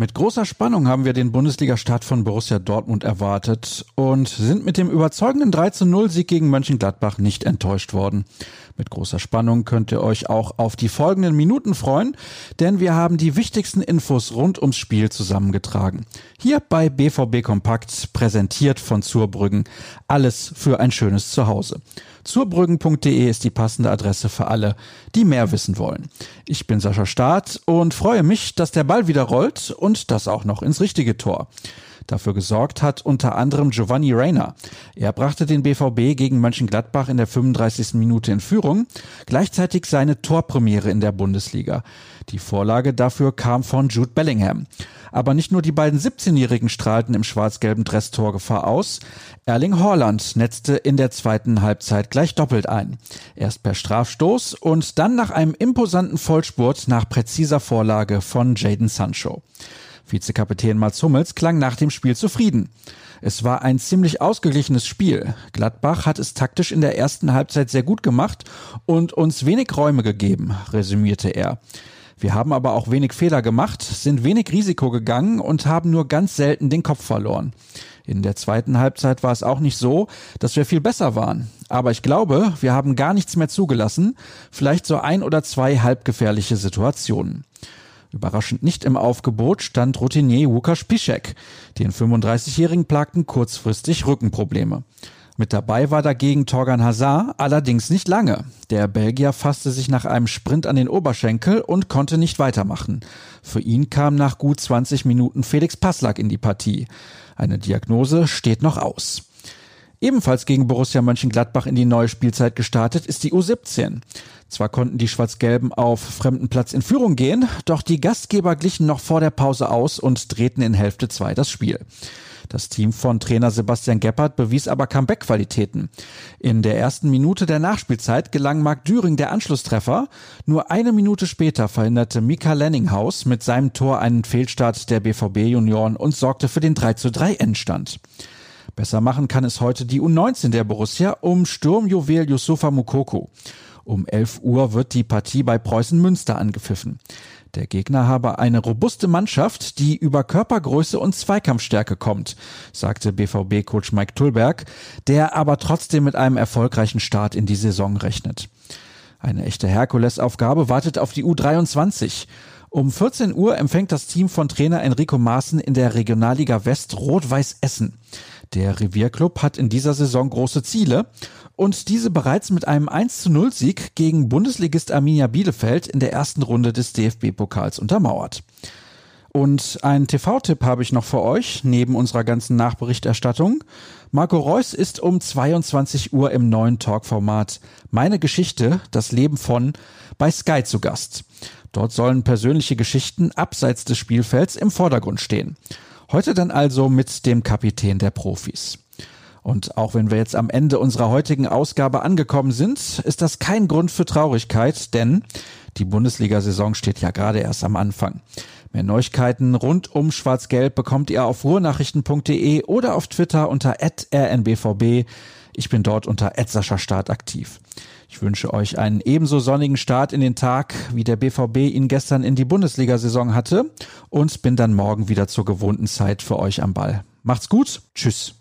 Mit großer Spannung haben wir den Bundesliga-Start von Borussia Dortmund erwartet und sind mit dem überzeugenden 3 zu 0 Sieg gegen Mönchengladbach nicht enttäuscht worden. Mit großer Spannung könnt ihr euch auch auf die folgenden Minuten freuen, denn wir haben die wichtigsten Infos rund ums Spiel zusammengetragen. Hier bei BVB Kompakt, präsentiert von Zurbrüggen. Alles für ein schönes Zuhause. Zurbrüggen.de ist die passende Adresse für alle, die mehr wissen wollen. Ich bin Sascha Staat und freue mich, dass der Ball wieder rollt das auch noch ins richtige Tor. Dafür gesorgt hat unter anderem Giovanni Reina. Er brachte den BVB gegen Mönchengladbach in der 35. Minute in Führung, gleichzeitig seine Torpremiere in der Bundesliga. Die Vorlage dafür kam von Jude Bellingham. Aber nicht nur die beiden 17-Jährigen strahlten im schwarz-gelben Dress Torgefahr aus. Erling Haaland netzte in der zweiten Halbzeit gleich doppelt ein. Erst per Strafstoß und dann nach einem imposanten Vollspurt nach präziser Vorlage von Jaden Sancho. Vizekapitän Mats Hummels klang nach dem Spiel zufrieden. Es war ein ziemlich ausgeglichenes Spiel. Gladbach hat es taktisch in der ersten Halbzeit sehr gut gemacht und uns wenig Räume gegeben, resümierte er. Wir haben aber auch wenig Fehler gemacht, sind wenig Risiko gegangen und haben nur ganz selten den Kopf verloren. In der zweiten Halbzeit war es auch nicht so, dass wir viel besser waren. Aber ich glaube, wir haben gar nichts mehr zugelassen, vielleicht so ein oder zwei halbgefährliche Situationen. Überraschend nicht im Aufgebot stand Routinier Łukasz Piszek. Den 35-Jährigen plagten kurzfristig Rückenprobleme. Mit dabei war dagegen Torgan Hazard, allerdings nicht lange. Der Belgier fasste sich nach einem Sprint an den Oberschenkel und konnte nicht weitermachen. Für ihn kam nach gut 20 Minuten Felix Passlack in die Partie. Eine Diagnose steht noch aus. Ebenfalls gegen Borussia Mönchengladbach in die neue Spielzeit gestartet ist die U17. Zwar konnten die Schwarz-Gelben auf fremden Platz in Führung gehen, doch die Gastgeber glichen noch vor der Pause aus und drehten in Hälfte 2 das Spiel. Das Team von Trainer Sebastian Geppert bewies aber Comeback-Qualitäten. In der ersten Minute der Nachspielzeit gelang Marc Düring der Anschlusstreffer. Nur eine Minute später verhinderte Mika Lenninghaus mit seinem Tor einen Fehlstart der BVB-Junioren und sorgte für den 3 zu 3 Endstand. Besser machen kann es heute die U19 der Borussia um Sturmjuwel Yusufa Mukoko. Um 11 Uhr wird die Partie bei Preußen Münster angepfiffen. Der Gegner habe eine robuste Mannschaft, die über Körpergröße und Zweikampfstärke kommt, sagte BVB-Coach Mike Tullberg, der aber trotzdem mit einem erfolgreichen Start in die Saison rechnet. Eine echte Herkulesaufgabe wartet auf die U23. Um 14 Uhr empfängt das Team von Trainer Enrico Maaßen in der Regionalliga West Rot-Weiß Essen. Der Revierclub hat in dieser Saison große Ziele und diese bereits mit einem 1 zu 0 Sieg gegen Bundesligist Arminia Bielefeld in der ersten Runde des DFB-Pokals untermauert. Und einen TV-Tipp habe ich noch für euch, neben unserer ganzen Nachberichterstattung. Marco Reus ist um 22 Uhr im neuen Talkformat Meine Geschichte, das Leben von bei Sky zu Gast. Dort sollen persönliche Geschichten abseits des Spielfelds im Vordergrund stehen. Heute dann also mit dem Kapitän der Profis. Und auch wenn wir jetzt am Ende unserer heutigen Ausgabe angekommen sind, ist das kein Grund für Traurigkeit, denn die Bundesliga-Saison steht ja gerade erst am Anfang. Mehr Neuigkeiten rund um Schwarz-Gelb bekommt ihr auf ruhrnachrichten.de oder auf Twitter unter rnbvb. Ich bin dort unter Start aktiv. Ich wünsche euch einen ebenso sonnigen Start in den Tag, wie der BVB ihn gestern in die Bundesliga-Saison hatte und bin dann morgen wieder zur gewohnten Zeit für euch am Ball. Macht's gut. Tschüss.